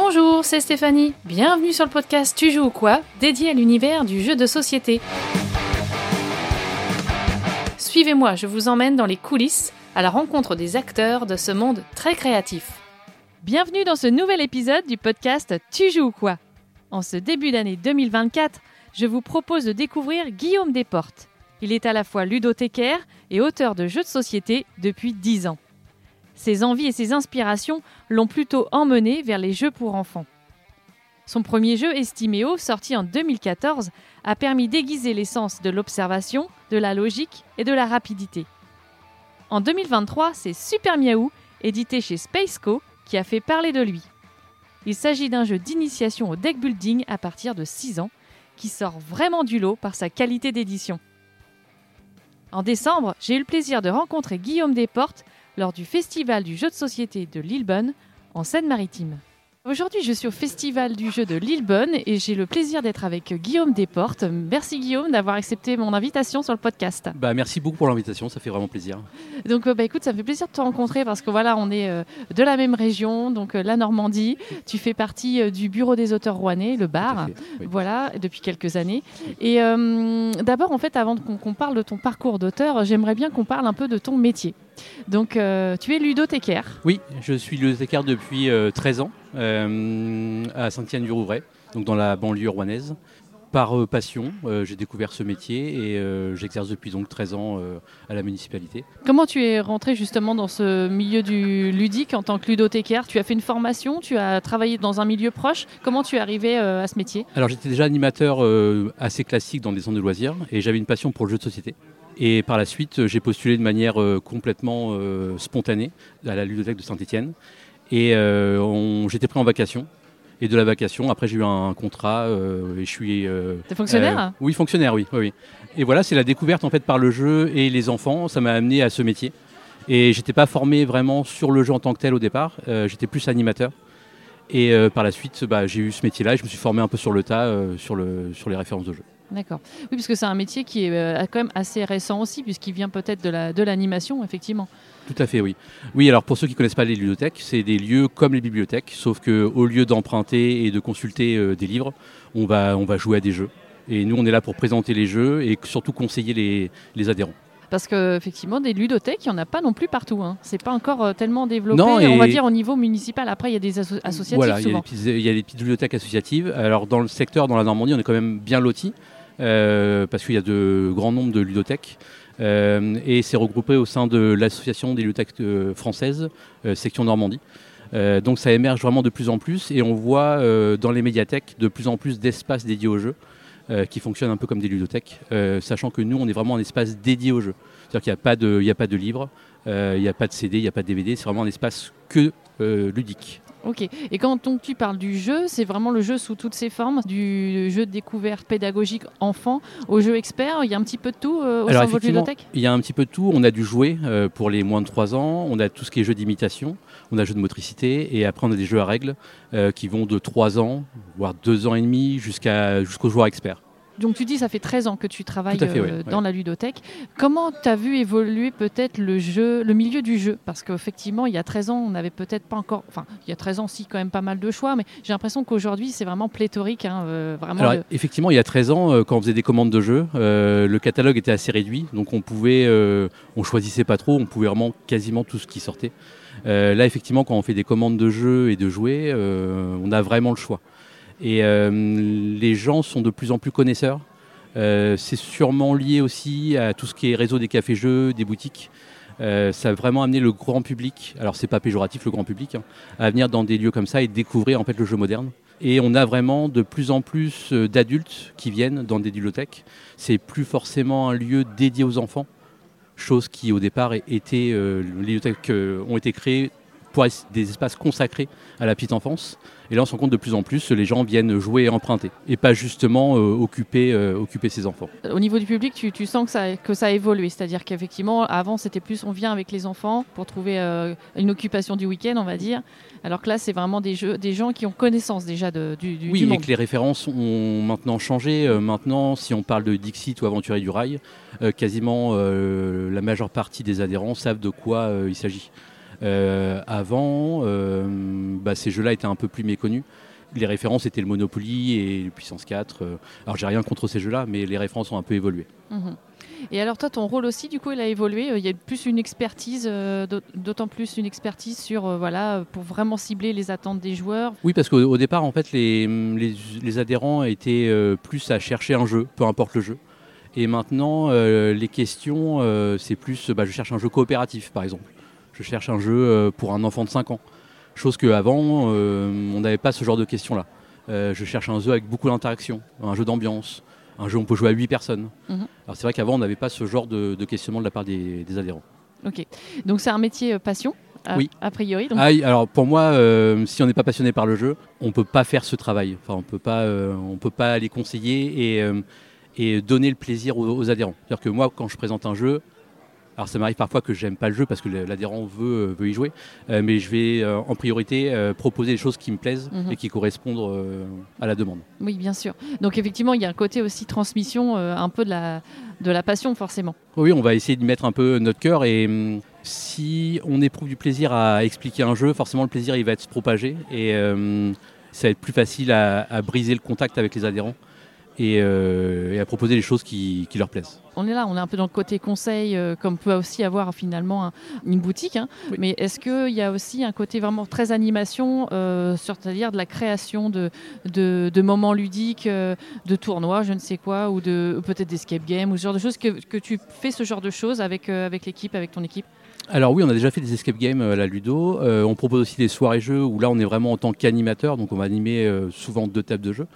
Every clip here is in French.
Bonjour, c'est Stéphanie. Bienvenue sur le podcast Tu joues ou quoi dédié à l'univers du jeu de société. Suivez-moi, je vous emmène dans les coulisses à la rencontre des acteurs de ce monde très créatif. Bienvenue dans ce nouvel épisode du podcast Tu joues ou quoi En ce début d'année 2024, je vous propose de découvrir Guillaume Desportes. Il est à la fois ludothécaire et auteur de jeux de société depuis 10 ans. Ses envies et ses inspirations l'ont plutôt emmené vers les jeux pour enfants. Son premier jeu, Estiméo, sorti en 2014, a permis d'aiguiser l'essence de l'observation, de la logique et de la rapidité. En 2023, c'est Super Miaou, édité chez Spaceco, qui a fait parler de lui. Il s'agit d'un jeu d'initiation au deck building à partir de 6 ans, qui sort vraiment du lot par sa qualité d'édition. En décembre, j'ai eu le plaisir de rencontrer Guillaume Desportes lors du Festival du jeu de société de Lillebonne en Seine-Maritime. Aujourd'hui, je suis au Festival du jeu de Lillebonne et j'ai le plaisir d'être avec Guillaume Desportes. Merci Guillaume d'avoir accepté mon invitation sur le podcast. Bah, merci beaucoup pour l'invitation, ça fait vraiment plaisir. Donc euh, bah, écoute, ça fait plaisir de te rencontrer parce que voilà, on est euh, de la même région, donc euh, la Normandie. Tu fais partie euh, du bureau des auteurs rouennais, le bar, fait, oui. voilà, depuis quelques années. Et d'abord, en fait, avant qu'on qu'on parle de ton parcours d'auteur, j'aimerais bien qu'on parle un peu de ton métier. Donc, euh, tu es ludothécaire. Oui, je suis bibliothécaire depuis euh, 13 ans euh, à Saint-Yann-du-Rouvray, donc dans la banlieue rouennaise. Par euh, passion, euh, j'ai découvert ce métier et euh, j'exerce depuis donc 13 ans euh, à la municipalité. Comment tu es rentré justement dans ce milieu du ludique en tant que ludothécaire? Tu as fait une formation, tu as travaillé dans un milieu proche. Comment tu es arrivé euh, à ce métier? Alors j'étais déjà animateur euh, assez classique dans des centres de loisirs et j'avais une passion pour le jeu de société. Et par la suite, j'ai postulé de manière euh, complètement euh, spontanée à la ludothèque de Saint-Étienne. Et euh, j'étais pris en vacation. Et de la vacation, après j'ai eu un contrat euh, et je suis... euh, T'es fonctionnaire? euh, Oui, fonctionnaire, oui, oui, oui. Et voilà, c'est la découverte en fait par le jeu et les enfants, ça m'a amené à ce métier. Et j'étais pas formé vraiment sur le jeu en tant que tel au départ, euh, j'étais plus animateur. Et euh, par la suite, bah, j'ai eu ce métier-là et je me suis formé un peu sur le tas, euh, sur, le, sur les références de jeu. D'accord. Oui, parce que c'est un métier qui est euh, quand même assez récent aussi, puisqu'il vient peut-être de la- de l'animation, effectivement. Tout à fait, oui. Oui, alors pour ceux qui ne connaissent pas les ludothèques, c'est des lieux comme les bibliothèques, sauf qu'au lieu d'emprunter et de consulter euh, des livres, on va, on va jouer à des jeux. Et nous, on est là pour présenter les jeux et surtout conseiller les, les adhérents. Parce qu'effectivement, des ludothèques, il n'y en a pas non plus partout. Hein. C'est pas encore euh, tellement développé, Non, on va dire, au niveau municipal. Après, il y a des asso- associatifs Voilà, il y, a les petites, bibliothèques associatives. Alors dans le secteur, dans la Normandie, on est quand même bien lotis parce qu'il y a de grands nombres de ludothèques. Euh, et c'est regroupé au sein de l'association des ludothèques euh, françaises, euh, section Normandie. Euh, donc ça émerge vraiment de plus en plus et on voit euh, dans les médiathèques de plus en plus d'espaces dédiés aux jeux euh, qui fonctionnent un peu comme des ludothèques, euh, sachant que nous on est vraiment un espace dédié aux jeux. C'est-à-dire qu'il n'y a, pas de- il y a pas de livres, euh, il n'y a pas de CD, il n'y a pas de DVD, c'est vraiment un espace que euh, ludique. Ok. Et quand on- tu parles du jeu, c'est vraiment le jeu sous toutes ses formes, du jeu de découverte pédagogique enfant au jeu expert. Il y a un petit peu de tout euh, au Alors, sein de votre ludothèque Il y a un petit peu de tout. On a du jouet euh, pour les moins de 3 ans. On a tout ce qui est jeu d'imitation. On a jeu de motricité. Et après, on a des jeux à règles euh, qui vont de 3 ans, voire 2 ans et demi, jusqu'à, jusqu'au joueur expert. Donc tu dis ça fait 13 ans que tu travailles fait, euh, dans la ludothèque. Comment tu as vu évoluer peut-être le jeu, le milieu du jeu? Parce qu'effectivement, il y a 13 ans, on n'avait peut-être pas encore... Enfin, il y a 13 ans, si, quand même pas mal de choix, mais j'ai l'impression qu'aujourd'hui, c'est vraiment pléthorique. hein, euh, vraiment Alors, le- effectivement, il y a 13 ans, euh, quand on faisait des commandes de jeux, le catalogue était assez réduit. Donc, on pouvait, on choisissait pas trop. On pouvait vraiment quasiment tout ce qui sortait. Là, effectivement, quand on fait des commandes de jeux et de jouets, on a vraiment le choix. Et euh, les gens sont de plus en plus connaisseurs. Euh, c'est sûrement lié aussi à tout ce qui est réseau des cafés-jeux, des boutiques. Euh, ça a vraiment amené le grand public, alors c'est pas péjoratif le grand public, hein, à venir dans des lieux comme ça et découvrir en fait le jeu moderne. Et on a vraiment de plus en plus d'adultes qui viennent dans des bibliothèques. C'est plus forcément un lieu dédié aux enfants, chose qui au départ était, les bibliothèques ont été créées des espaces consacrés à la petite enfance. Et là, on se rend compte de plus en plus, les gens viennent jouer et emprunter, et pas justement euh, occuper, euh, occuper ses enfants. Au niveau du public, tu, tu sens que ça, que ça a évolué. C'est-à-dire qu'effectivement, avant, c'était plus on vient avec les enfants pour trouver euh, une occupation du week-end, on va dire. Alors que là, c'est vraiment des, jeux, des gens qui ont connaissance déjà de- du, du, Oui, du et monde. que les références ont maintenant changé. Euh, maintenant, si on parle de Dixit ou Aventurier du Rail, euh, quasiment euh, la majeure partie des adhérents savent de quoi euh, il s'agit. Euh, avant, euh, bah, ces jeux-là étaient un peu plus méconnus. Les références étaient le Monopoly et le Puissance 4. euh. Alors j'ai rien contre ces jeux-là, mais les références ont un peu évolué. Mhm. Et alors toi, ton rôle aussi, du coup, il a évolué. Il y a plus une expertise, d'aut- d'autant plus une expertise sur, voilà, pour vraiment cibler les attentes des joueurs. Oui, parce qu'au au départ, en fait, les, les- les adhérents étaient plus à chercher un jeu, peu importe le jeu. Et maintenant, les questions, c'est plus, bah, je cherche un jeu coopératif, par exemple. Je cherche un jeu euh, pour un enfant de 5 ans. Chose qu'avant, euh, on n'avait pas ce genre de questions-là. Euh, je cherche un jeu avec beaucoup d'interaction, un jeu d'ambiance, un jeu où on peut jouer à 8 personnes. Mhm. Alors c'est vrai qu'avant, on n'avait pas ce genre de, de questionnement de la part des, des adhérents. Ok. Donc c'est un métier passion, a, Oui. a priori. Donc, Ah, alors pour moi, euh, si on n'est pas passionné par le jeu, on peut pas faire ce travail. Enfin, on peut pas, euh, on peut pas les conseiller et, et donner le plaisir aux, aux adhérents. C'est-à-dire que moi, quand je présente un jeu, alors ça m'arrive parfois que j'aime pas le jeu parce que l'adhérent veut, veut y jouer, euh, mais je vais euh, en priorité euh, proposer des choses qui me plaisent Mhm. et qui correspondent à la demande. Oui, bien sûr. Donc effectivement, il y a un côté aussi transmission, un peu de la, de la passion, forcément. Oui, on va essayer d'y mettre un peu notre cœur et hum, si on éprouve du plaisir à expliquer un jeu, forcément le plaisir il va être se propager et hum, ça va être plus facile à, à briser le contact avec les adhérents et, euh, et à proposer des choses qui, qui leur plaisent. On est là, on est un peu dans le côté conseil, euh, comme peut aussi avoir finalement un- une boutique. hein. Oui. Mais est-ce qu'il y a aussi un côté vraiment très animation, euh, c'est-à-dire de la création de, de, de moments ludiques, de tournois, je ne sais quoi, ou de peut-être d'escape game, ou ce genre de choses, que, que tu fais ce genre de choses avec, avec l'équipe, avec ton équipe? Alors oui, on a déjà fait des escape games à la Ludo. Euh, on propose aussi des soirées jeux où là on est vraiment en tant qu'animateur, donc on va animer euh, souvent deux tables de jeu.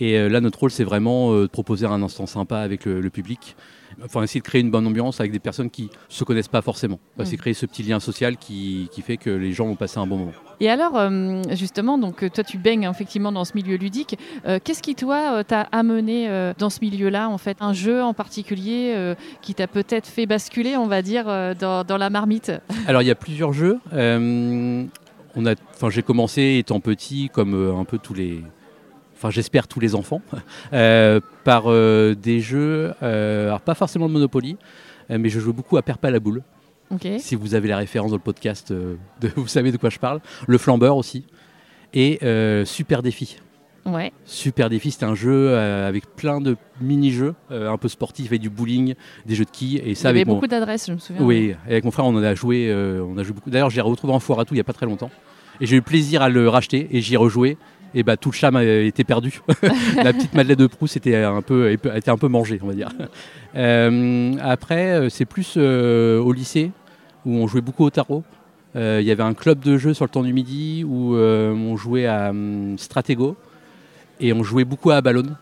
Et euh, là notre rôle c'est vraiment euh, de proposer un instant sympa avec le, le public. Enfin essayer de créer une bonne ambiance avec des personnes qui se connaissent pas forcément. Enfin, Mm. C'est créer ce petit lien social qui, qui fait que les gens vont passer un bon moment. Et alors, euh, justement, donc toi, tu baignes effectivement dans ce milieu ludique. Euh, Qu'est-ce qui, toi, t'a amené euh, dans ce milieu-là, en fait? Un jeu en particulier qui t'a peut-être fait basculer, on va dire, dans, dans la marmite? Alors il y a plusieurs jeux. On a, enfin j'ai commencé étant petit comme un peu tous les, enfin j'espère tous les enfants, euh, par euh, des jeux, euh, alors pas forcément de Monopoly, mais je joue beaucoup à Perpa la boule. Si vous avez la référence dans le podcast, de- vous savez de quoi je parle. Le flambeur aussi. Et Super Défi. Ouais. Super Défi, c'était un jeu euh, avec plein de mini-jeux, euh, un peu sportifs, avec du bowling, des jeux de quilles. Et Il y ça, avait avec mon, beaucoup d'adresses, je me souviens. oui, et avec mon frère, on en a joué, euh, on a joué beaucoup. D'ailleurs, j'ai retrouvé en foire à tout il n'y a pas très longtemps. Et j'ai eu plaisir à le racheter et j'y ai rejoué. Et bah tout le charme a été perdu. La petite Madeleine de Proust était un peu, était un peu mangée, on va dire. Euh, après, euh, c'est plus euh, au lycée où on jouait beaucoup au tarot. Euh, Il y avait un club de jeux sur le temps du midi où euh, on jouait à hum, Stratego et on jouait beaucoup à Ballon.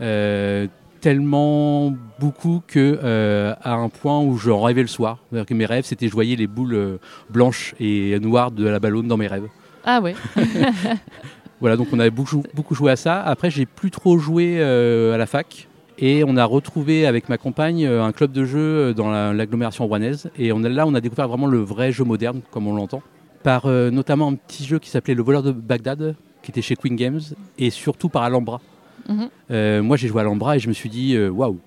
Euh, tellement beaucoup que euh, à un point où j'en rêvais le soir. C'est-à-dire que mes rêves, c'était je voyais les boules euh, blanches et noires de la ballonne dans mes rêves. Ah ouais. Voilà, donc on avait beaucoup, beaucoup joué à ça. Après, j'ai plus trop joué euh, à la fac. Et on a retrouvé avec ma compagne euh, un club de jeu euh, dans la- l'agglomération rouennaise. Et on là, on a découvert vraiment le vrai jeu moderne, comme on l'entend, par euh, notamment un petit jeu qui s'appelait Le voleur de Bagdad, qui était chez Queen Games, et surtout par Alhambra. Mhm. Euh, moi, j'ai joué à Alhambra et je me suis dit, waouh,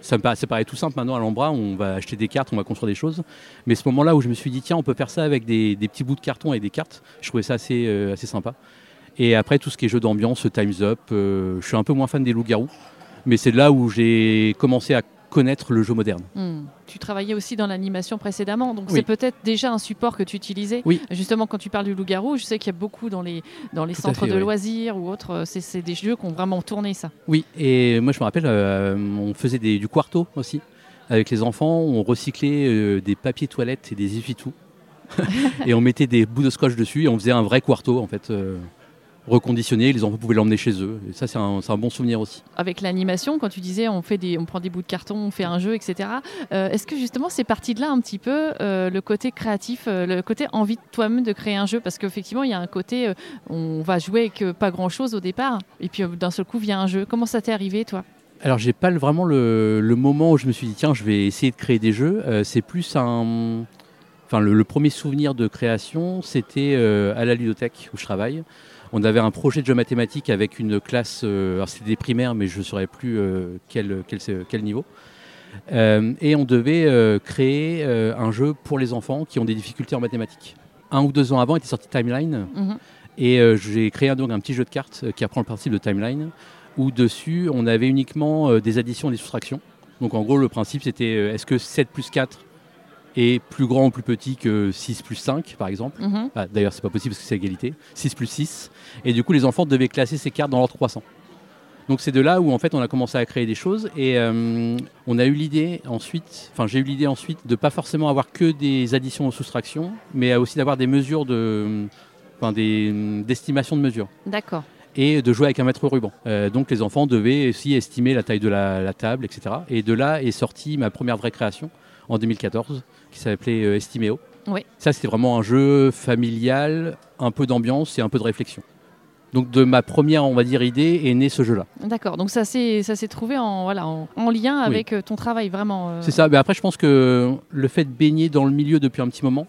ça me paraît, ça paraît tout simple maintenant Alhambra, on va acheter des cartes, on va construire des choses. Mais ce moment-là où je me suis dit, tiens, on peut faire ça avec des, des petits bouts de carton et des cartes, je trouvais ça assez, euh, assez sympa. Et après, tout ce qui est jeu d'ambiance, Time's Up, euh, je suis un peu moins fan des loups-garous, mais c'est là où j'ai commencé à connaître le jeu moderne. Hmm. Tu travaillais aussi dans l'animation précédemment, donc Oui. c'est peut-être déjà un support que tu utilisais. Oui. Justement, quand tu parles du loup-garou, je sais qu'il y a beaucoup dans les, dans les Tout à centres fait, de oui. loisirs ou autres. euh, C'est des jeux qui ont vraiment tourné ça. Oui, et moi je me rappelle, euh, on faisait des- du quarto aussi. Avec les enfants, on recyclait euh, des papiers toilettes et des essuie-tout. et on mettait des bouts de scotch dessus et on faisait un vrai quarto en fait. euh, reconditionné, les enfants pouvaient l'emmener chez eux. Et ça, c'est un, bon souvenir aussi. Avec l'animation, quand tu disais on, fait des, on prend des bouts de carton, on fait un jeu, etc. euh, Est-ce que justement c'est parti de là un petit peu euh, le côté créatif, euh, le côté envie de toi-même de créer un jeu? Parce qu'effectivement, il y a un côté, on va jouer avec pas grand-chose au départ, et puis d'un seul coup vient un jeu. Comment ça t'est arrivé, toi? Alors, j'ai pas vraiment le, le moment où je me suis dit, tiens, je vais essayer de créer des jeux. C'est plus un. Enfin, le, le premier souvenir de création, c'était à la ludothèque où je travaille. On avait un projet de jeu mathématique avec une classe, euh, alors c'était des primaires, mais je ne saurais plus euh, quel, quel, quel niveau. Euh, et on devait créer un jeu pour les enfants qui ont des difficultés en mathématiques. un ou deux ans avant était sorti Timeline. Mhm. Et j'ai créé donc un petit jeu de cartes qui apprend le principe de Timeline, où dessus, on avait uniquement des additions et des soustractions. Donc en gros, le principe, c'était est-ce que 7 plus 4 est plus grand ou plus petit que 6 plus 5, par exemple Mhm. Ah, D'ailleurs, c'est pas possible parce que c'est égalité. 6 plus 6. Et du coup, les enfants devaient classer ces cartes dans l'ordre croissant. Donc c'est de là où en fait on a commencé à créer des choses et euh, on a eu l'idée ensuite, enfin j'ai eu l'idée ensuite de pas forcément avoir que des additions ou soustractions, mais aussi d'avoir des mesures de, enfin des d'estimation de mesures D'accord. et de jouer avec un mètre ruban. Euh, donc les enfants devaient aussi estimer la taille de la, la table, etc. Et de là est sortie ma première vraie création en 2014 qui s'appelait euh, Estiméo. Oui. Ça c'était vraiment un jeu familial, un peu d'ambiance et un peu de réflexion. Donc de ma première, on va dire, idée est né ce jeu-là. D'accord. Donc ça s'est ça s'est trouvé en voilà en, en lien avec euh, ton travail vraiment. euh, C'est ça. Mais après, je pense que le fait de baigner dans le milieu depuis un petit moment,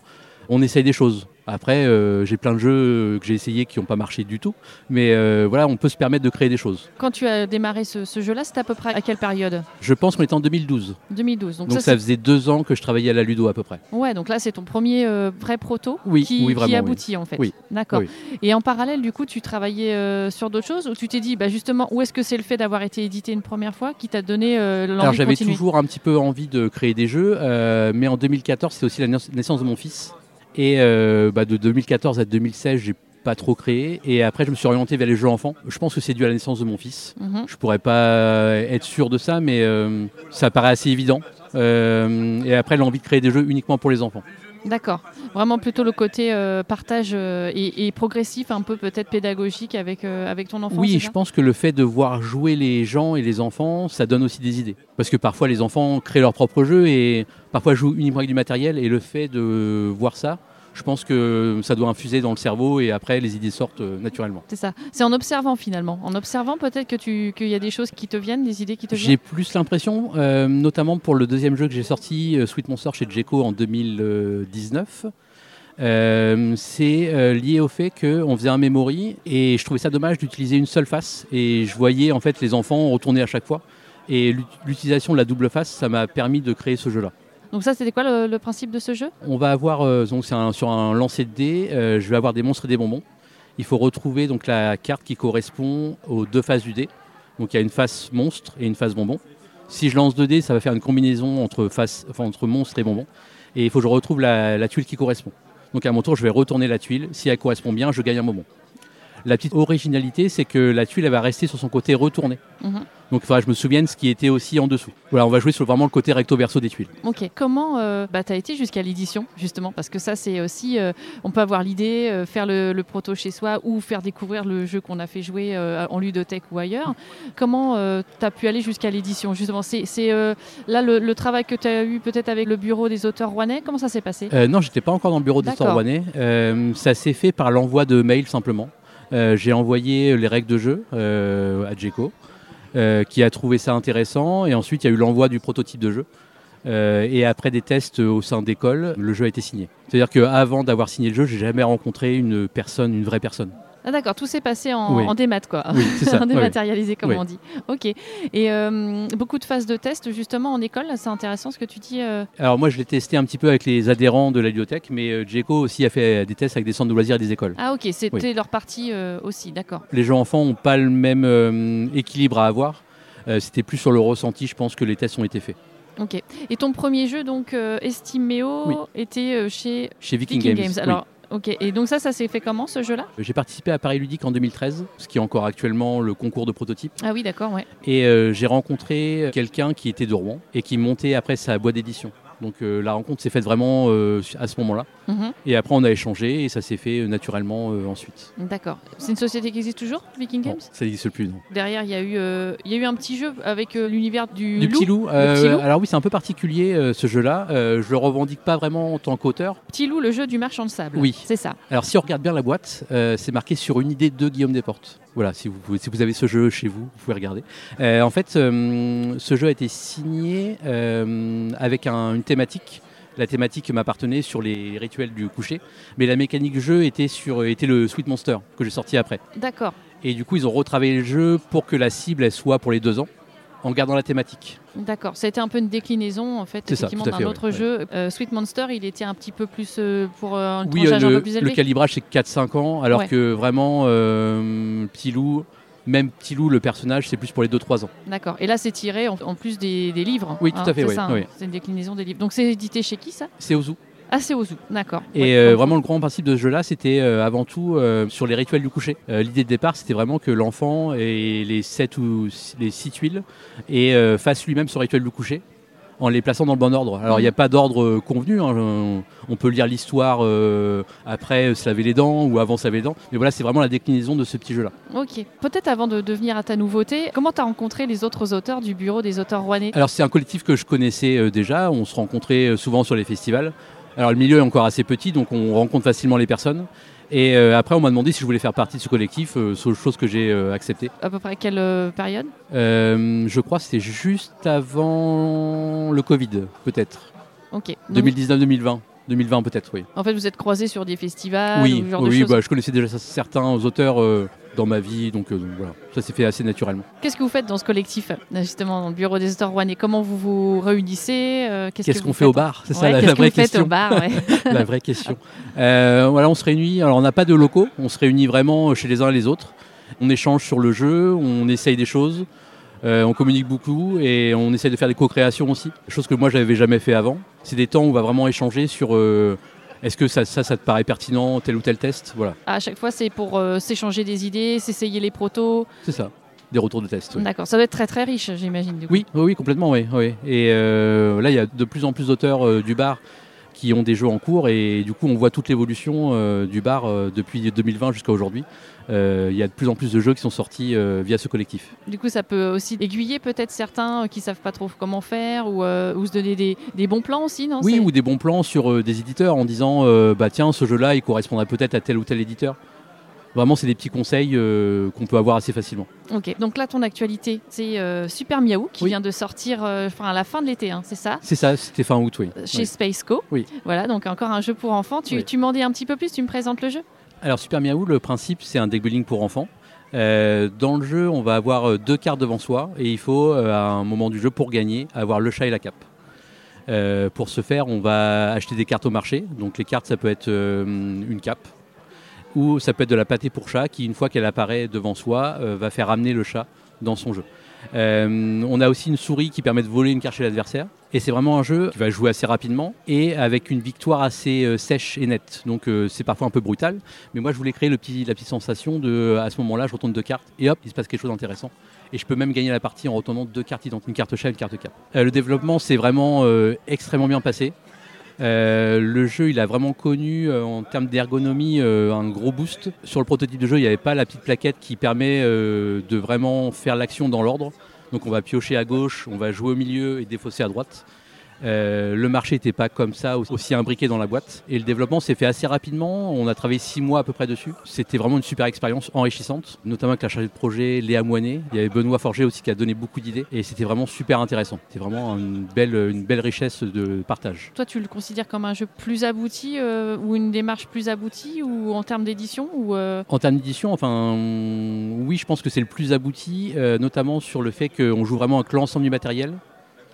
on essaye des choses. Après, euh, j'ai plein de jeux que j'ai essayés qui n'ont pas marché du tout. Mais euh, voilà, on peut se permettre de créer des choses. Quand tu as démarré ce, ce jeu-là, c'était à peu près à quelle période? Je pense qu'on était en 2012. 2012. Donc, Donc, ça, ça, c'est- faisait deux ans que je travaillais à la Ludo à peu près. Ouais, donc là c'est ton premier euh, vrai proto Oui, qui, oui, vraiment, qui oui. aboutit en fait. Oui. D'accord. Et en parallèle, du coup, tu travaillais sur d'autres choses ou tu t'es dit, bah, justement, où est-ce que c'est le fait d'avoir été édité une première fois qui t'a donné l'envie Alors j'avais toujours un petit peu envie de créer des jeux, mais en 2014 c'était aussi la naiss- naissance de mon fils. Et euh, bah, de 2014 à 2016 j'ai pas trop créé. Et après je me suis orienté vers les jeux enfants. Je pense que c'est dû à la naissance de mon fils. Mhm. Je pourrais pas être sûr de ça, mais euh, ça paraît assez évident. Euh, et après l'envie de créer des jeux uniquement pour les enfants. D'accord. Vraiment plutôt le côté euh, partage euh, et, et progressif, un peu peut-être pédagogique avec, euh, avec ton enfant. Oui, je pense que le fait de voir jouer les gens et les enfants, ça donne aussi des idées. Parce que parfois les enfants créent leur propre jeu et parfois jouent uniquement avec du matériel. Et le fait de voir ça, je pense que ça doit infuser dans le cerveau et après les idées sortent euh, naturellement. C'est ça. C'est en observant finalement. En observant peut-être que tu qu'il y a des choses qui te viennent, des idées qui te J'ai viennent. plus l'impression, euh, notamment pour le deuxième jeu que j'ai sorti, euh, Sweet Monster chez Jeco en 2019, euh, c'est euh, lié au fait qu'on faisait un memory et je trouvais ça dommage d'utiliser une seule face et je voyais en fait les enfants retourner à chaque fois. Et l'ut- l'utilisation de la double face, ça m'a permis de créer ce jeu-là. Donc ça, c'était quoi le, principe de ce jeu? On va avoir, euh, sur un lancer de dés, euh, je vais avoir des monstres et des bonbons. Il faut retrouver donc la carte qui correspond aux deux faces du dé. Donc il y a une face monstre et une face bonbon. Si je lance deux dés, ça va faire une combinaison entre, face, entre monstre et bonbon. Et il faut que je retrouve la tuile qui correspond. Donc à mon tour, je vais retourner la tuile. Si elle correspond bien, je gagne un bonbon. La petite originalité, c'est que la tuile elle va rester sur son côté retourné. Mhm. Donc il faudra que je me souvienne ce qui était aussi en dessous. Voilà, on va jouer sur vraiment le côté recto-verso des tuiles. Ok. Comment euh, bah, tu as été jusqu'à l'édition, justement? Parce que ça, c'est aussi. euh, on peut avoir l'idée, euh, faire le, le proto chez soi ou faire découvrir le jeu qu'on a fait jouer en ludothèque ou ailleurs. Comment tu as pu aller jusqu'à l'édition, justement? C'est là le, le travail que tu as eu peut-être avec le bureau des auteurs rouennais Comment ça s'est passé? Non, j'étais pas encore dans le bureau des stores rouennais. Ça s'est fait par l'envoi de mails simplement. Euh, J'ai envoyé les règles de jeu euh, à Jeco, euh, qui a trouvé ça intéressant. Et ensuite, il y a eu l'envoi du prototype de jeu. Euh, et après des tests au sein d'école, le jeu a été signé. C'est-à-dire qu'avant d'avoir signé le jeu, j'ai jamais rencontré une personne, une vraie personne. Ah d'accord, tout s'est passé en, Oui. en démat quoi. Oui, ça. en dématérialisé comme on dit. Ok. Et euh, beaucoup de phases de test justement en école, c'est intéressant ce que tu dis. euh, Alors moi, je l'ai testé un petit peu avec les adhérents de la bibliothèque, mais euh, Jeco aussi a fait des tests avec des centres de loisirs et des écoles. Ah ok, c'était leur partie euh, aussi, d'accord. les jeux enfants n'ont pas le même euh, équilibre à avoir. Euh, C'était plus sur le ressenti, je pense, que les tests ont été faits. Ok. Et ton premier jeu donc euh, Estimeo Oui. était euh, chez Chez Viking, Viking Games. Games. oui. Alors ok. Et donc ça, ça s'est fait comment ce jeu-là J'ai participé à Paris Ludique en 2013, ce qui est encore actuellement le concours de prototype. Ah oui, d'accord, ouais. Et euh, j'ai rencontré quelqu'un qui était de Rouen et qui montait après sa boîte d'édition. Donc euh, la rencontre s'est faite vraiment euh, à ce moment-là. Mhm. Et après on a échangé et ça s'est fait euh, naturellement ensuite. D'accord. C'est une société qui existe toujours, Viking Non, Games ça n'existe plus. Non. Derrière, il y a eu, il y a eu un petit jeu avec l'univers du, Du loup. petit loup. Le petit loup Alors oui, c'est un peu particulier ce jeu-là. Je le revendique pas vraiment en tant qu'auteur. Petit loup, le jeu du marchand de sable. Oui. C'est ça. Alors si on regarde bien la boîte, c'est marqué sur une idée de Guillaume Desportes. Voilà, si vous, pouvez- si vous avez ce jeu chez vous, vous pouvez regarder. Euh, en fait, euh, ce jeu a été signé euh, avec un- une thématique. La thématique m'appartenait sur les rituels du coucher, mais la mécanique du jeu était, sur, était le Sweet Monster que j'ai sorti après. D'accord. Et du coup, ils ont retravaillé le jeu pour que la cible elle soit pour les deux ans, en gardant la thématique. D'accord, ça a été un peu une déclinaison en fait C'est ça, effectivement d'un autre ouais, jeu. Euh, Sweet Monster, il était un petit peu plus euh, pour euh, un Oui, d'âge un le, peu plus le calibrage c'est 4-5 ans, alors Ouais. que vraiment Petit Loup, même Petit Loup, le personnage, c'est plus pour les 2-3 ans. D'accord. Et là, c'est tiré en, en plus des, des livres. Oui, tout à fait, c'est hein. C'est une déclinaison des livres. Donc c'est édité chez qui ça? C'est Ozu. Ah, c'est Ozu. D'accord. Et Ouais, euh, vraiment, le grand principe de ce jeu-là, c'était euh, avant tout euh, sur les rituels du coucher. L'idée de départ, c'était vraiment que l'enfant ait les 7 ou les 6 tuiles et fasse lui-même son rituel du coucher en les plaçant dans le bon ordre. Alors, il n'y a pas d'ordre convenu. hein, on- On peut lire l'histoire euh, après se laver les dents ou avant se laver les dents. Mais voilà, c'est vraiment la déclinaison de ce petit jeu-là. Ok. Peut-être avant de devenir à ta nouveauté, comment tu as rencontré les autres auteurs du bureau des auteurs rouennais? Alors c'est un collectif que je connaissais euh, déjà, on se rencontrait souvent sur les festivals. Alors le milieu est encore assez petit, donc on rencontre facilement les personnes. Et euh, après on m'a demandé si je voulais faire partie de ce collectif, euh, chose que j'ai euh, acceptée. À peu près quelle période? Je crois que c'était juste avant le Covid, peut-être. Ok. Donc, 2019-2020. 2020 peut-être, oui. En fait, vous êtes croisés sur des festivals oui, ou ce genre oui bah, je connaissais déjà certains auteurs dans ma vie, donc, euh, donc voilà, ça s'est fait assez naturellement. Qu'est-ce que vous faites dans ce collectif, justement, dans le bureau des auteurs rouennais? Comment vous vous réunissez Euh, Qu'est-ce que qu'on fait au bar? C'est ça la, vraie question. au bar ouais. la vraie question. Euh, voilà, on se réunit. Alors, on n'a pas de locaux. On se réunit vraiment chez les uns et les autres. On échange sur le jeu, on essaye des choses, euh, on communique beaucoup et on essaye de faire des co-créations aussi. Chose que moi, j'avais jamais fait avant. C'est des temps où on va vraiment échanger sur euh, est-ce que ça, ça, ça te paraît pertinent, tel ou tel test. Voilà, À chaque fois, c'est pour euh, s'échanger des idées, s'essayer les protos. c'est ça. Des retours de test. oui. D'accord, ça doit être très très riche, j'imagine. Oui, oui, oui, complètement, oui. oui. Et euh, là, il y a de plus en plus d'auteurs euh, du bar qui ont des jeux en cours et du coup, on voit toute l'évolution euh, du bar euh, depuis 2020 jusqu'à aujourd'hui. Euh, Il y a de plus en plus de jeux qui sont sortis via ce collectif. Du coup, ça peut aussi aiguiller peut-être certains qui savent pas trop comment faire ou, ou se donner des, des bons plans aussi, non? Oui, ou des bons plans sur des éditeurs en disant bah tiens, ce jeu-là, il correspondrait peut-être à tel ou tel éditeur. Vraiment, c'est des petits conseils euh, qu'on peut avoir assez facilement. Ok, donc là, ton actualité, c'est euh, Super Miaou qui Oui. vient de sortir euh, enfin, à la fin de l'été, hein, c'est ça? C'est ça, c'était fin août, oui. Chez Oui. Space Co. Oui. Voilà, donc encore un jeu pour enfants. Tu, Oui. tu m'en dis un petit peu plus, tu me présentes le jeu? Alors Super Miaou, le principe c'est un deck building pour enfants. Euh, dans le jeu, on va avoir deux cartes devant soi et il faut euh, à un moment du jeu pour gagner avoir le chat et la cape. Euh, pour ce faire, on va acheter des cartes au marché. Donc les cartes, ça peut être une cape ou ça peut être de la pâtée pour chat qui, une fois qu'elle apparaît devant soi, euh, va faire amener le chat dans son jeu. Euh, on a aussi une souris qui permet de voler une carte chez l'adversaire. Et c'est vraiment un jeu qui va jouer assez rapidement et avec une victoire assez euh, sèche et nette. Donc c'est parfois un peu brutal. Mais moi je voulais créer le petit, la petite sensation de à ce moment-là je retourne deux cartes et hop il se passe quelque chose d'intéressant. Et je peux même gagner la partie en retournant deux cartes identiques, une carte chat et une carte cap. Le développement s'est vraiment extrêmement bien passé. Euh, le jeu, il a vraiment connu euh, en termes d'ergonomie euh, un gros boost. Sur le prototype de jeu, il n'y avait pas la petite plaquette qui permet de vraiment faire l'action dans l'ordre. Donc on va piocher à gauche, on va jouer au milieu et défausser à droite. Euh, le marché n'était pas comme ça, aussi imbriqué dans la boîte. Et le développement s'est fait assez rapidement. On a travaillé six mois à peu près dessus. C'était vraiment une super expérience enrichissante, notamment avec la chargée de projet Léa Moinet. Il y avait Benoît Forger aussi qui a donné beaucoup d'idées. Et c'était vraiment super intéressant. C'était vraiment une belle, une belle richesse de partage. Toi, tu le considères comme un jeu plus abouti euh, ou une démarche plus aboutie ou en termes d'édition ou euh, En termes d'édition, enfin, oui, je pense que c'est le plus abouti, notamment sur le fait qu'on joue vraiment avec l'ensemble du matériel.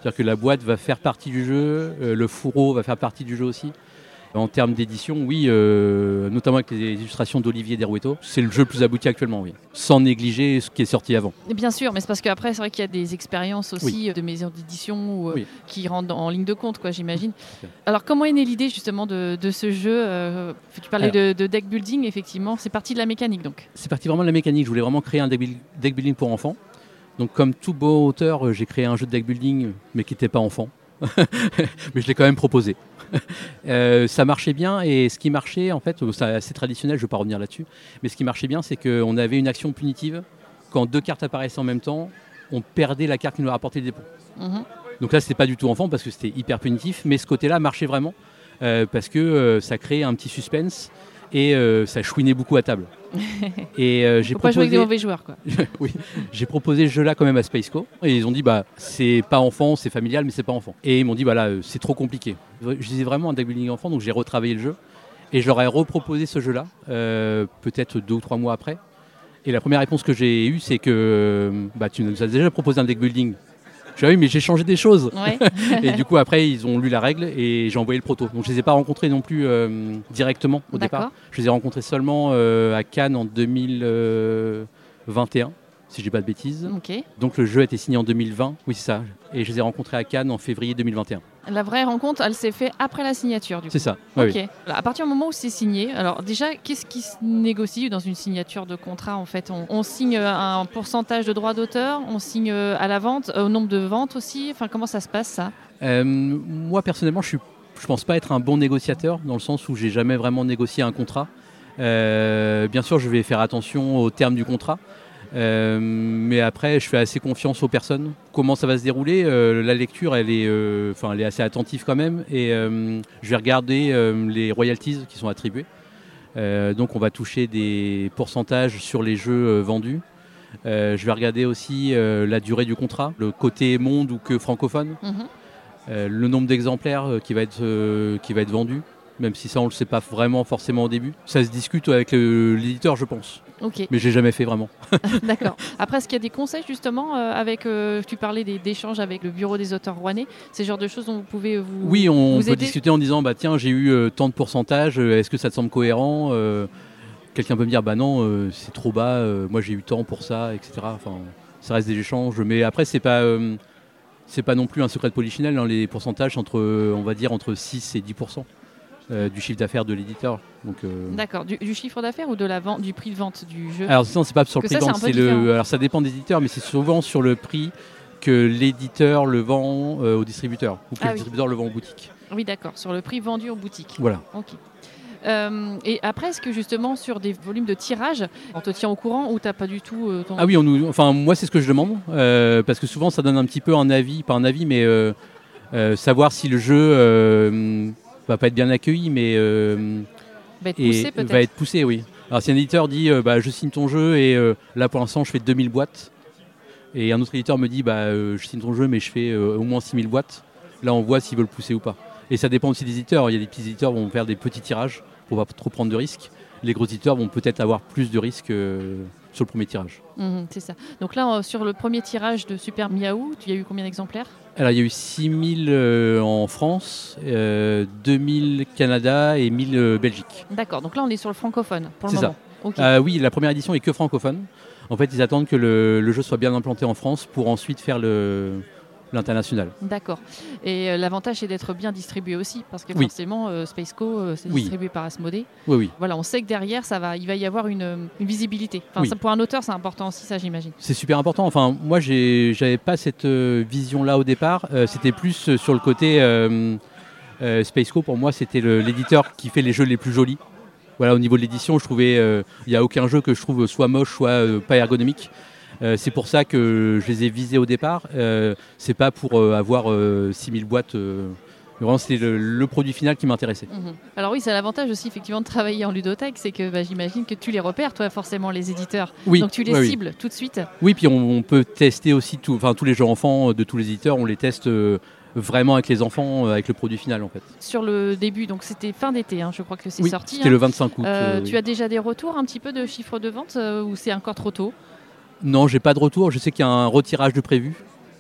C'est-à-dire que la boîte va faire partie du jeu, euh, le fourreau va faire partie du jeu aussi. En termes d'édition, oui, euh, notamment avec les illustrations d'Olivier Derueto, c'est le jeu le plus abouti actuellement, oui. Sans négliger ce qui est sorti avant. Bien sûr, mais c'est parce qu'après, c'est vrai qu'il y a des expériences aussi euh, de maisons d'édition euh, Oui. qui rentrent en ligne de compte, quoi, j'imagine. Alors, comment est née l'idée justement de, de ce jeu euh, Tu parlais de, de deck building, effectivement, c'est parti de la mécanique donc. C'est parti vraiment de la mécanique. Je voulais vraiment créer un deck building pour enfants. Donc, comme tout beau auteur, euh, j'ai créé un jeu de deck building, mais qui n'était pas enfant. mais je l'ai quand même proposé. Euh, ça marchait bien et ce qui marchait, en fait, c'est assez traditionnel, je ne vais pas revenir là-dessus, mais ce qui marchait bien, c'est qu'on avait une action punitive. Quand deux cartes apparaissaient en même temps, on perdait la carte qui nous rapportait des points. Mhm. Donc là, c'était pas du tout enfant parce que c'était hyper punitif, mais ce côté-là marchait vraiment euh, parce que euh, ça créait un petit suspense et ça chouinait beaucoup à table. et euh, j'ai pas jouer avec des proposé, mauvais joueurs, quoi. oui, j'ai proposé ce jeu-là quand même à Spaceco et ils ont dit bah c'est pas enfant, c'est familial, mais c'est pas enfant. Et ils m'ont dit bah là euh, c'est trop compliqué. Je disais vraiment un deck building enfant, donc j'ai retravaillé le jeu et je leur ai reproposé ce jeu-là euh, peut-être deux ou trois mois après. Et la première réponse que j'ai eue, c'est que bah, tu nous as déjà proposé un deck building Je dis, ah oui, mais j'ai changé des choses. Ouais. et du coup, après, ils ont lu la règle et j'ai envoyé le proto. Donc, je les ai pas rencontrés non plus euh, directement au départ. Je les ai rencontrés seulement euh, à Cannes en 2021, si je dis pas de bêtises. Donc, le jeu a été signé en 2020. Oui, c'est ça. Et je les ai rencontrés à Cannes en février 2021. La vraie rencontre, elle s'est faite après la signature du coup. C'est ça. Ouais, ok. oui. À partir du moment où c'est signé, alors déjà, qu'est-ce qui se négocie dans une signature de contrat en fait? On, on signe un pourcentage de droits d'auteur, on signe euh, à la vente, euh, au nombre de ventes aussi? Enfin, comment ça se passe ça? Euh, moi personnellement, je suis, je pense pas être un bon négociateur dans le sens où j'ai jamais vraiment négocié un contrat. Euh, bien sûr, je vais faire attention aux termes du contrat, Euh, mais après, je fais assez confiance aux personnes. Comment ça va se dérouler Euh, La lecture, elle est, euh, elle est assez attentive quand même, et je vais regarder les royalties qui sont attribuées. Donc, on va toucher des pourcentages sur les jeux vendus. Je vais regarder aussi la durée du contrat, le côté monde ou que francophone. Mhm. Le nombre d'exemplaires qui, va être, qui va être vendu, même si ça on le sait pas vraiment forcément au début. Ça se discute avec l'éditeur, je pense, Ok, mais j'ai jamais fait vraiment. d'accord. Après, est-ce qu'il y a des conseils justement euh, avec, euh, tu parlais des- d'échanges avec le bureau des auteurs rouennais, ces genres de choses dont vous pouvez vous. Oui, on vous peut aider discuter en disant bah tiens j'ai eu euh, tant de pourcentage, est-ce que ça te semble cohérent Quelqu'un peut me dire bah non c'est trop bas, moi j'ai eu tant pour ça, etc. Enfin ça reste des échanges, mais après c'est pas c'est pas non plus un secret de polichinelle. hein, les pourcentages entre on va dire entre 6 et 10 euh, du chiffre d'affaires de l'éditeur. Donc euh, D'accord. Du, du chiffre d'affaires ou de la vente, du prix de vente du jeu? Alors non, c'est pas sur le prix de ça, vente, c'est le. Alors ça dépend des éditeurs, mais c'est souvent sur le prix que l'éditeur le vend euh, au distributeur ou que Ah le oui. distributeur le vend en boutique. Oui, d'accord. Sur le prix vendu en boutique. Voilà. Ok. Euh, et après, est-ce que justement sur des volumes de tirage, on te tient au courant ou t'as pas du tout euh, ton... Ah oui, on nous, enfin moi c'est ce que je demande euh, parce que souvent ça donne un petit peu un avis, pas un avis, mais savoir si le jeu va pas être bien accueilli, mais euh, va être poussé va être poussé, oui. Alors si un éditeur dit euh, bah, je signe ton jeu et euh, là pour l'instant je fais 2000 boîtes et un autre éditeur me dit bah, je signe ton jeu mais je fais au moins 6000 boîtes, là on voit s'ils veulent pousser ou pas. Et ça dépend aussi des éditeurs. Il y a des petits éditeurs qui vont faire des petits tirages pour pas trop prendre de risques. Les gros éditeurs vont peut-être avoir plus de risques sur le premier tirage. Mhm, c'est ça. Donc là, sur le premier tirage de Super Miaou, tu y a eu combien d'exemplaires? Alors il y a eu 6000 euh, en France, euh, 2000 Canada et 1000 euh, Belgique. D'accord. Donc là, on est sur le francophone pour le C'est ça. moment. Euh, oui, la première édition est que francophone. En fait, ils attendent que le, le jeu soit bien implanté en France pour ensuite faire le- l'international. D'accord. Et euh, l'avantage, c'est d'être bien distribué aussi, parce que Oui. forcément, euh, Spaceco, euh, c'est Oui. distribué par Asmodée. Oui, oui. Voilà, on sait que derrière, ça va, il va y avoir une, une visibilité. Enfin, Oui. ça, pour un auteur, c'est important aussi, ça, j'imagine. C'est super important. Enfin, moi, j'avais pas cette vision-là au départ. C'était plus sur le côté Spaceco. Pour moi, c'était l'éditeur qui fait les jeux les plus jolis. Voilà, au niveau de l'édition, je trouvais il n'y a aucun jeu que je trouve soit moche, soit pas ergonomique. Euh, c'est pour ça que je les ai visés au départ. Euh, c'est pas pour euh, avoir euh, 6000 boîtes. euh, vraiment, c'était le, le produit final qui m'intéressait. Mhm. Alors oui, c'est l'avantage aussi effectivement de travailler en ludothèque, c'est que bah, j'imagine que tu les repères, toi, forcément, les éditeurs. Oui, Donc tu les oui. cibles tout de suite. Oui, puis on, on peut tester aussi tout, enfin, tous les jeux enfants de tous les éditeurs. On les teste vraiment avec les enfants, avec le produit final en fait. Sur le début, donc c'était fin d'été, hein, je crois que c'est Oui, sorti. c'était hein. le 25 août. Euh, euh, tu as déjà des retours un petit peu de chiffres de vente euh, ou c'est encore trop tôt? Non, j'ai pas de retour. Je sais qu'il y a un retirage de prévu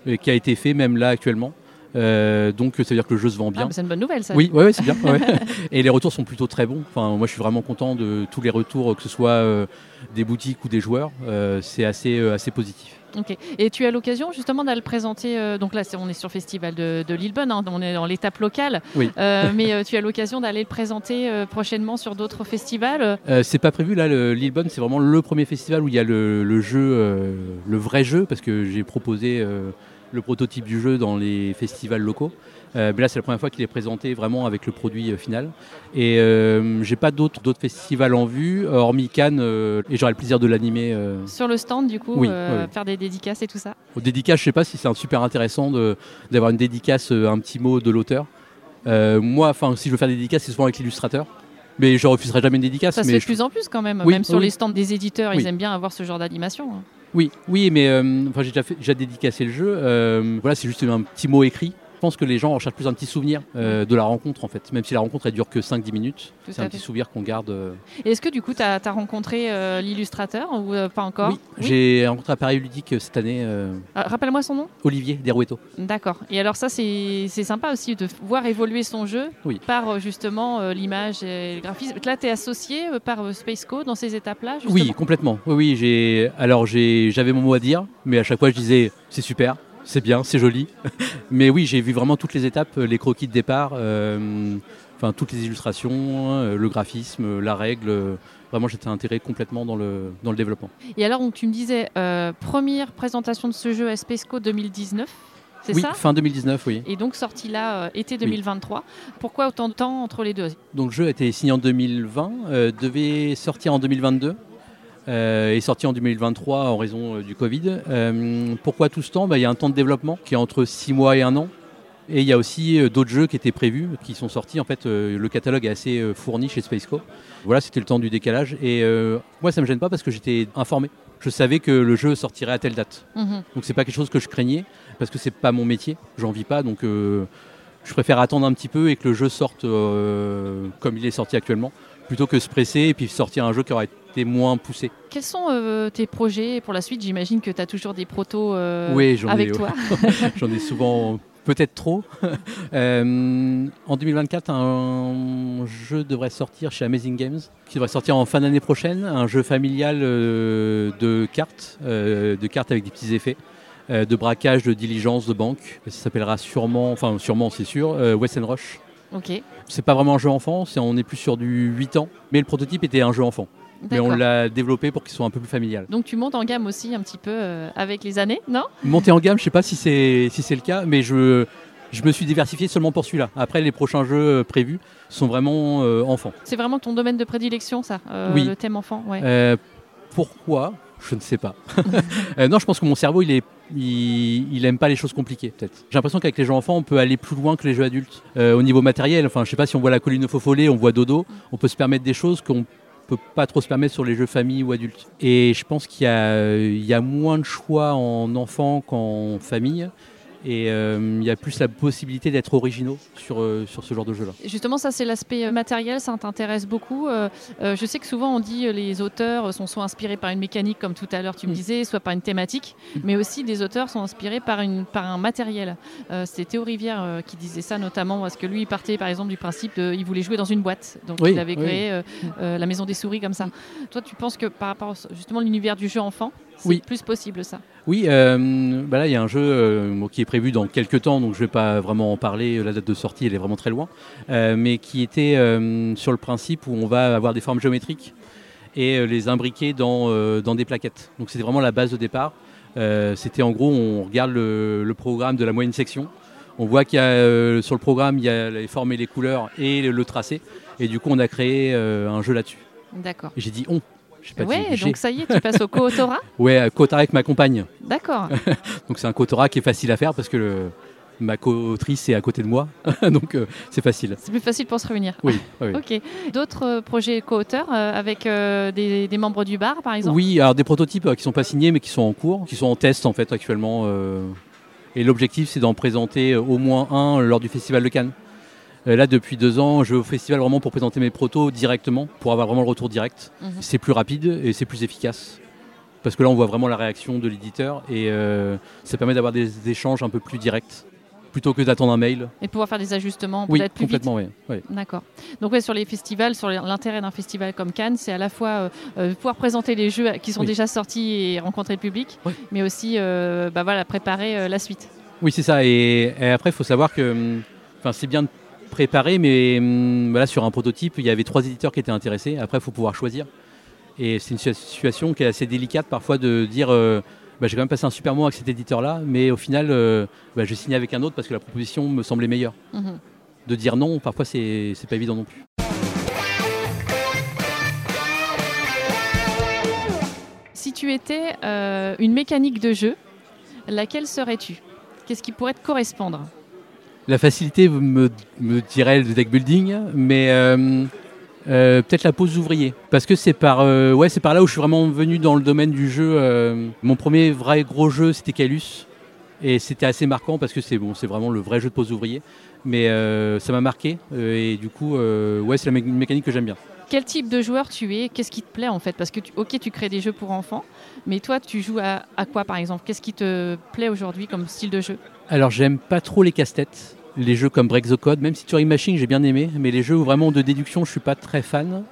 euh, qui a été fait même là actuellement. Euh, donc ça veut dire que le jeu se vend Ah, bien. C'est une bonne nouvelle, ça. oui, ouais, ouais, c'est bien. ouais. Et les retours sont plutôt très bons. Enfin, moi, je suis vraiment content de tous les retours, que ce soit euh, des boutiques ou des joueurs. Euh, c'est assez, assez positif. Ok. Et tu as l'occasion justement d'aller le présenter. euh, donc là, on est sur le festival de, de Lillebonne, hein, on est dans l'étape locale. Oui. Euh, mais euh, tu as l'occasion d'aller le présenter prochainement sur d'autres festivals. C'est pas prévu là, le Lillebonne, c'est vraiment le premier festival où il y a le, le jeu, le vrai jeu, parce que j'ai proposé le prototype du jeu dans les festivals locaux. Euh, mais là, c'est la première fois qu'il est présenté vraiment avec le produit euh, final. Et euh, j'ai pas d'autres festivals en vue, hormis Cannes, et j'aurai le plaisir de l'animer. Sur le stand, du coup, Oui, faire des dédicaces et tout ça. Au dédicace, je sais pas si c'est super intéressant d'avoir une dédicace, un petit mot de l'auteur. Euh, moi, enfin, si je veux faire des dédicaces, c'est souvent avec l'illustrateur. Mais je refuserai jamais une dédicace. Ça se mais fait de je- plus en plus quand même. Oui, même sur oui. les stands des éditeurs, ils aiment bien avoir ce genre d'animation. hein. Oui, oui, mais euh, j'ai déjà, dédicacé le jeu. Euh, voilà, c'est juste un petit mot écrit. Pense que les gens recherchent plus un petit souvenir euh, de la rencontre en fait. Même si la rencontre elle dure que 5-10 minutes, c'est à un petit souvenir qu'on garde. euh. Est-ce que du coup, tu as, rencontré euh, l'illustrateur ou euh, pas encore Oui, j'ai rencontré un Paris ludique cette année, Ah, Rappelle-moi son nom Olivier Derouetto. D'accord. Et alors ça, c'est sympa aussi de voir évoluer son jeu Oui. par justement l'image et le graphisme. Là, tu es associé par euh, Space Co dans ces étapes-là justement? Oui, complètement. Oui, oui, j'ai. Alors j'avais mon mot à dire, mais à chaque fois je disais c'est super, c'est bien, c'est joli. mais oui, j'ai vu vraiment toutes les étapes, euh, les croquis de départ, euh, enfin toutes les illustrations, euh, le graphisme, la règle. Vraiment, j'étais intégré complètement dans le dans le développement. Et alors, donc, tu me disais, euh, première présentation de ce jeu à Space Co 2019, c'est Oui, ça? fin 2019, oui. Et donc sorti là euh, été 2023. Pourquoi autant de temps entre les deux? Donc le jeu a été signé en 2020, euh, devait sortir en 2022. Euh, est sorti en 2023 en raison euh, du Covid. Euh, pourquoi tout ce temps? Bah, Il y a un temps de développement qui est entre 6 mois et un an. Et il y a aussi d'autres jeux qui étaient prévus, qui sont sortis. En fait, le catalogue est assez fourni chez Spaceco. Voilà, c'était le temps du décalage. Et euh, moi, ça me gêne pas parce que j'étais informé. Je savais que le jeu sortirait à telle date. Mhm. Donc c'est pas quelque chose que je craignais parce que c'est pas mon métier, j'en vis pas donc euh, je préfère attendre un petit peu et que le jeu sorte euh, comme il est sorti actuellement plutôt que se presser et puis sortir un jeu qui aurait été moins poussé. Quels sont euh, tes projets pour la suite? J'imagine que tu as toujours des protos euh, Oui, j'en ai, avec ouais. toi. J'en ai souvent peut-être trop. Euh, en 2024, un jeu devrait sortir chez Amazing Games qui devrait sortir en fin d'année prochaine, un jeu familial de cartes, de cartes avec des petits effets. de braquage, de diligence, de banque. Ça s'appellera sûrement, enfin sûrement c'est sûr, West Rush. Ok. C'est pas vraiment un jeu enfant, on est plus sur du 8 ans, mais le prototype était un jeu enfant. Mais on l'a développé pour qu'il soit un peu plus familial. Donc tu montes en gamme aussi un petit peu euh, avec les années, non? Monter en gamme, je sais pas si c'est si c'est le cas, mais je, je me suis diversifié seulement pour celui-là. Après, les prochains jeux euh, prévus sont vraiment euh, enfants. C'est vraiment ton domaine de prédilection, ça, euh, Oui. le thème enfant. Ouais. Pourquoi? Je ne sais pas. Euh, non, je pense que mon cerveau, il est, aime pas les choses compliquées, peut-être. J'ai l'impression qu'avec les jeux enfants, on peut aller plus loin que les jeux adultes. Euh, au niveau matériel, enfin, je sais pas si on voit la colline faux follet, on voit Dodo, on peut se permettre des choses qu'on peut pas trop se permettre sur les jeux famille ou adultes. Et je pense qu'il y y a moins de choix en enfant qu'en famille. Et euh, il y a plus la possibilité d'être originaux sur, euh, sur ce genre de jeu-là. Justement, ça c'est l'aspect euh, matériel, ça t'intéresse beaucoup. Euh, je sais que souvent on dit euh, les auteurs sont soit inspirés par une mécanique, comme tout à l'heure tu me Mm. disais, soit par une thématique, Mm. mais aussi des auteurs sont inspirés par, une, par un matériel. C'était Théo Rivière qui disait ça notamment parce que lui il partait par exemple du principe de, il voulait jouer dans une boîte, donc Oui, il avait créé la maison des souris comme ça. Toi, tu penses que par rapport justement à l'univers du jeu enfant, Oui. plus possible ça Oui, euh, bah là il y a un jeu euh, qui est prévu dans quelques temps, donc je ne vais pas vraiment en parler. La date de sortie, elle est vraiment très loin, euh, mais qui était sur le principe où on va avoir des formes géométriques et les imbriquer dans, dans des plaquettes. Donc c'était vraiment la base de départ. C'était en gros, on regarde le, le programme de la moyenne section. On voit qu'il y a sur le programme, il y a les formes et les couleurs et le, le tracé. Et du coup, on a créé un jeu là-dessus. D'accord. J'ai dit on. Pas Ouais, donc ça y est, tu passes au co-autorat Ouais, Kotara avec ma compagne. D'accord. Donc c'est un Kotora qui est facile à faire parce que le- ma co-autrice est à côté de moi, donc euh, c'est facile. C'est plus facile pour se réunir. Oui, oui. Ok. D'autres euh, projets co-auteurs euh, avec euh, des, des membres du bar, par exemple? Oui, alors des prototypes euh, qui sont pas signés mais qui sont en cours, qui sont en test en fait actuellement. et l'objectif c'est d'en présenter au moins un lors du festival de Cannes. Euh, Là, depuis deux ans, je vais au festival vraiment pour présenter mes protos directement, pour avoir vraiment le retour direct. Mhm. C'est plus rapide et c'est plus efficace. Parce que là, on voit vraiment la réaction de l'éditeur et euh, ça permet d'avoir des échanges un peu plus directs, plutôt que d'attendre un mail. Et pouvoir faire des ajustements Oui, peut-être plus vite. complètement, oui. oui. D'accord. Donc ouais, sur les festivals, sur l'intérêt d'un festival comme Cannes, c'est à la fois euh, pouvoir présenter les jeux qui sont Oui. déjà sortis et rencontrer le public, mais aussi euh, bah voilà, préparer euh, la suite. Oui, c'est ça. Et, et après, il faut savoir que hum, c'est bien de préparer, mais hum, voilà, sur un prototype, il y avait trois éditeurs qui étaient intéressés. Après, il faut pouvoir choisir. Et c'est une situa- situation qui est assez délicate parfois de dire euh, bah, j'ai quand même passé un super mois avec cet éditeur-là, mais au final, euh, bah, je signe avec un autre parce que la proposition me semblait meilleure. Mhm. De dire non, parfois, c'est c'est pas évident non plus. Si tu étais euh, une mécanique de jeu, laquelle serais-tu? Qu'est-ce qui pourrait te correspondre? La facilité me, me dirait le deck building, mais euh, euh, peut-être la pose d'ouvrier. Parce que c'est par, euh, c'est par là où je suis vraiment venu dans le domaine du jeu. mon premier vrai gros jeu, c'était Calus. Et c'était assez marquant parce que c'est bon, vraiment le vrai jeu de pose ouvrier. Mais ça m'a marqué et du coup, c'est la mé- mécanique que j'aime bien. Quel type de joueur tu es? Qu'est-ce qui te plaît en fait? Parce que, ok, tu crées des jeux pour enfants, mais toi, tu joues à, quoi par exemple? Qu'est-ce qui te plaît aujourd'hui comme style de jeu? Alors j'aime pas trop les casse-têtes, les jeux comme Break the Code, même si Turing Machine j'ai bien aimé, mais les jeux vraiment de déduction je suis pas très fan,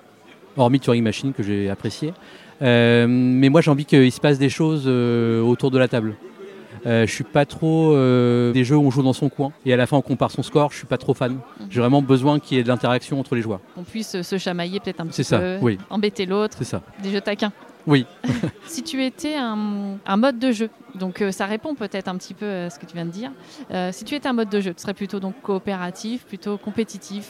hormis Turing Machine que j'ai apprécié. Euh, mais moi j'ai envie qu'il se passe des choses euh, autour de la table. Euh, je suis pas trop euh, des jeux où on joue dans son coin et à la fin on compare son score, je suis pas trop fan. J'ai vraiment besoin qu'il y ait de l'interaction entre les joueurs. On puisse se chamailler peut-être un petit C'est ça, peu, oui. embêter l'autre, C'est ça. des jeux taquins. Oui. si tu étais un, un mode de jeu, donc euh, ça répond peut-être un petit peu à ce que tu viens de dire. Euh, si tu étais un mode de jeu, tu serais plutôt donc coopératif, plutôt compétitif,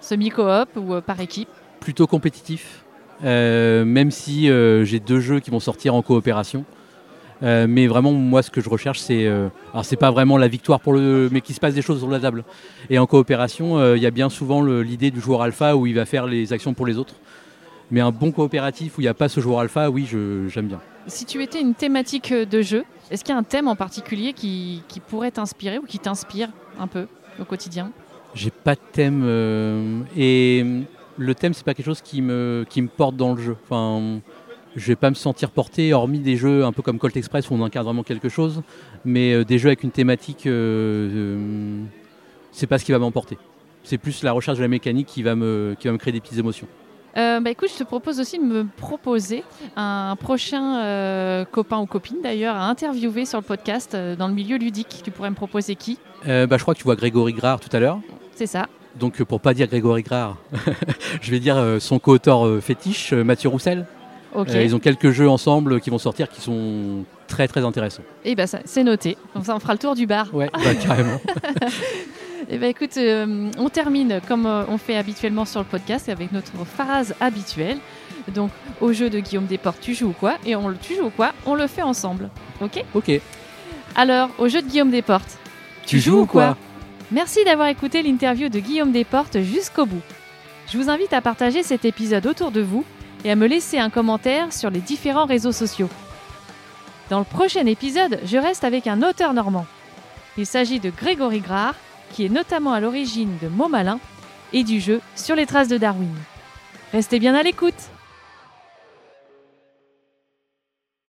semi-coop ou euh, par équipe? Plutôt compétitif, euh, même si euh, j'ai deux jeux qui vont sortir en coopération. Euh, mais vraiment, moi, ce que je recherche, c'est. euh, alors, c'est pas vraiment la victoire pour le. mais qu'il se passe des choses sur la table. Et en coopération, euh, il y a bien souvent l'idée du joueur alpha où il va faire les actions pour les autres. Mais un bon coopératif où il n'y a pas ce joueur alpha, oui, j'aime bien. Si tu étais une thématique euh, de jeu, est-ce qu'il y a un thème en particulier qui, qui pourrait t'inspirer ou qui t'inspire un peu au quotidien? J'ai pas de thème. et le thème, c'est pas quelque chose qui me, qui me porte dans le jeu. Enfin, je vais pas me sentir porté, hormis des jeux un peu comme Colt Express où on incarne vraiment quelque chose. Mais euh, des jeux avec une thématique, euh, euh, c'est pas ce qui va m'emporter. C'est plus la recherche de la mécanique qui va me, qui va me créer des petites émotions. Euh, bah écoute, je te propose aussi de me proposer un prochain euh, copain ou copine d'ailleurs à interviewer sur le podcast dans le milieu ludique. Tu pourrais me proposer qui? Bah, je crois que tu vois Grégory Grard tout à l'heure. C'est ça. Donc pour pas dire Grégory Grard, je vais dire son co-auteur fétiche, Mathieu Roussel. Euh, ils ont quelques jeux ensemble qui vont sortir qui sont très très intéressants. Et ben ça, c'est noté. Comme ça, on fera le tour du bar. Ouais, bah, carrément. Et ben écoute, euh, on termine comme euh, on fait habituellement sur le podcast avec notre phrase habituelle. Donc au jeu de Guillaume Desportes, tu joues ou quoi? Et on le tu joues ou quoi? On le fait ensemble. Ok? Ok. Alors au jeu de Guillaume Desportes, Tu joues ou quoi? Merci d'avoir écouté l'interview de Guillaume Desportes jusqu'au bout. Je vous invite à partager cet épisode autour de vous et à me laisser un commentaire sur les différents réseaux sociaux. Dans le prochain épisode, je reste avec un auteur normand. Il s'agit de Grégory Grard, qui est notamment à l'origine de Mots Malin et du jeu Sur les traces de Darwin. Restez bien à l'écoute